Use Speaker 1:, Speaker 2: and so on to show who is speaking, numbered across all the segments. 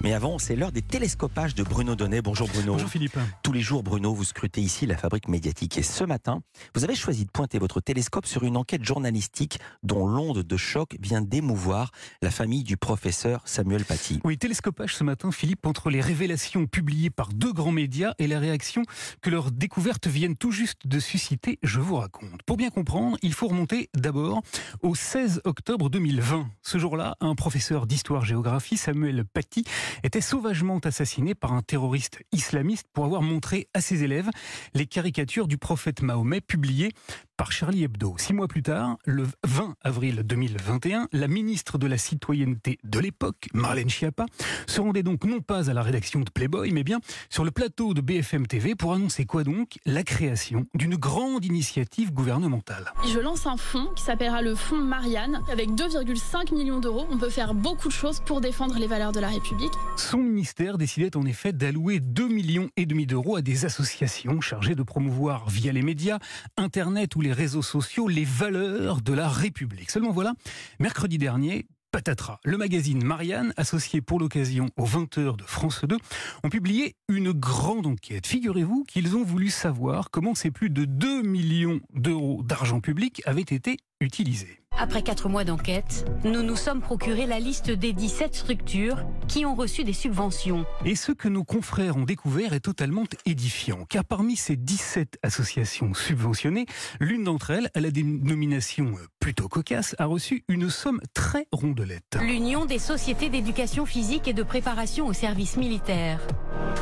Speaker 1: Mais avant, c'est l'heure des télescopages de Bruno Donnet. Bonjour Bruno.
Speaker 2: Bonjour Philippe.
Speaker 1: Tous les jours, Bruno, vous scrutez ici la fabrique médiatique. Et ce matin, vous avez choisi de pointer votre télescope sur une enquête journalistique dont l'onde de choc vient d'émouvoir la famille du professeur Samuel Paty.
Speaker 2: Oui, télescopage ce matin, Philippe, entre les révélations publiées par deux grands médias et la réaction que leurs découvertes viennent tout juste de susciter, je vous raconte. Pour bien comprendre, il faut remonter d'abord au 16 octobre 2020. Ce jour-là, un professeur d'histoire-géographie, Samuel Paty, était sauvagement assassiné par un terroriste islamiste pour avoir montré à ses élèves les caricatures du prophète Mahomet publiées par Charlie Hebdo. Six mois plus tard, le 20 avril 2021, la ministre de la Citoyenneté de l'époque, Marlène Schiappa, se rendait donc non pas à la rédaction de Playboy, mais bien sur le plateau de BFM TV pour annoncer quoi donc? La création d'une grande initiative gouvernementale.
Speaker 3: Je lance un fonds qui s'appellera le fonds Marianne. Avec 2,5 millions d'euros, on peut faire beaucoup de choses pour défendre les valeurs de la République.
Speaker 2: Son ministère décidait en effet d'allouer 2 millions et demi d'euros à des associations chargées de promouvoir via les médias, Internet ou les réseaux sociaux les valeurs de la République. Seulement voilà, mercredi dernier, patatras. Le magazine Marianne, associé pour l'occasion aux 20h de France 2, ont publié une grande enquête. Figurez-vous qu'ils ont voulu savoir comment ces plus de 2 millions d'euros d'argent public avaient été utilisés.
Speaker 4: Après quatre mois d'enquête, nous nous sommes procuré la liste des 17 structures qui ont reçu des subventions.
Speaker 2: Et ce que nos confrères ont découvert est totalement édifiant, car parmi ces 17 associations subventionnées, l'une d'entre elles, à la dénomination plutôt cocasse, a reçu une somme très rondelette.
Speaker 4: L'Union des sociétés d'éducation physique et de préparation au service militaire.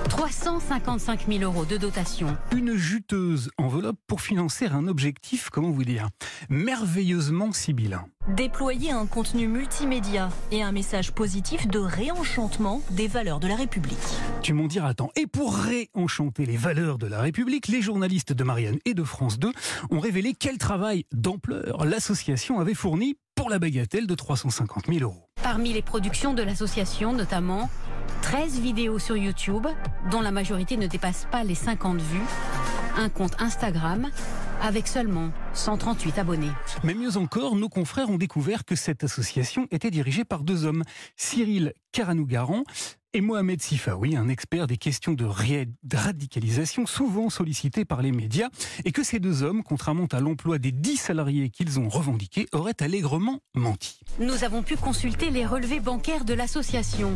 Speaker 4: 355 000 euros de dotation.
Speaker 2: Une juteuse enveloppe pour financer un objectif, comment vous dire, merveilleusement sibyllin.
Speaker 5: Déployer un contenu multimédia et un message positif de réenchantement des valeurs de la République.
Speaker 2: Tu m'en diras tant. Et pour réenchanter les valeurs de la République, les journalistes de Marianne et de France 2 ont révélé quel travail d'ampleur l'association avait fourni pour la bagatelle de 350 000 euros.
Speaker 4: Parmi les productions de l'association, notamment 13 vidéos sur YouTube, dont la majorité ne dépasse pas les 50 vues, un compte Instagram avec seulement 138 abonnés.
Speaker 2: Mais mieux encore, nos confrères ont découvert que cette association était dirigée par deux hommes, Cyril Caranougaran et Mohamed Sifawi, un expert des questions de radicalisation souvent sollicité par les médias, et que ces deux hommes, contrairement à l'emploi des 10 salariés qu'ils ont revendiqués, auraient allègrement menti.
Speaker 4: Nous avons pu consulter les relevés bancaires de l'association.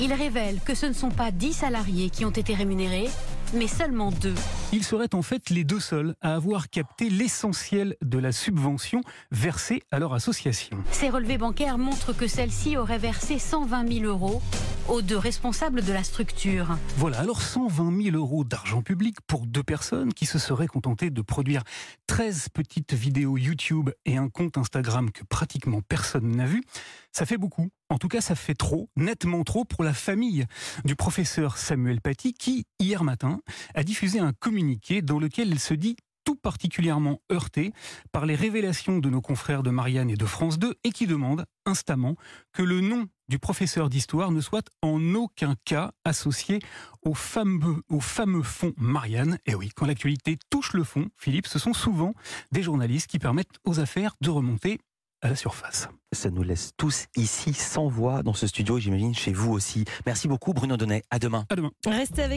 Speaker 4: Ils révèlent que ce ne sont pas 10 salariés qui ont été rémunérés, mais seulement deux.
Speaker 2: Ils seraient en fait les deux seuls à avoir capté l'essentiel de la subvention versée à leur association.
Speaker 4: Ces relevés bancaires montrent que celle-ci aurait versé 120 000 euros aux deux responsables de la structure.
Speaker 2: Voilà, alors 120 000 euros d'argent public pour deux personnes qui se seraient contentées de produire 13 petites vidéos YouTube et un compte Instagram que pratiquement personne n'a vu, ça fait beaucoup. En tout cas, ça fait trop, nettement trop pour la famille du professeur Samuel Paty qui, hier matin, a diffusé un communiqué dans lequel il se dit particulièrement heurté par les révélations de nos confrères de Marianne et de France 2 et qui demande instamment que le nom du professeur d'histoire ne soit en aucun cas associé au fameux, au fameux fond Marianne. Et oui, quand l'actualité touche le fond, Philippe, ce sont souvent des journalistes qui permettent aux affaires de remonter à la surface.
Speaker 1: Ça nous laisse tous ici sans voix dans ce studio et j'imagine chez vous aussi. Merci beaucoup Bruno Donnet. À demain.
Speaker 2: À demain.
Speaker 5: Restez avec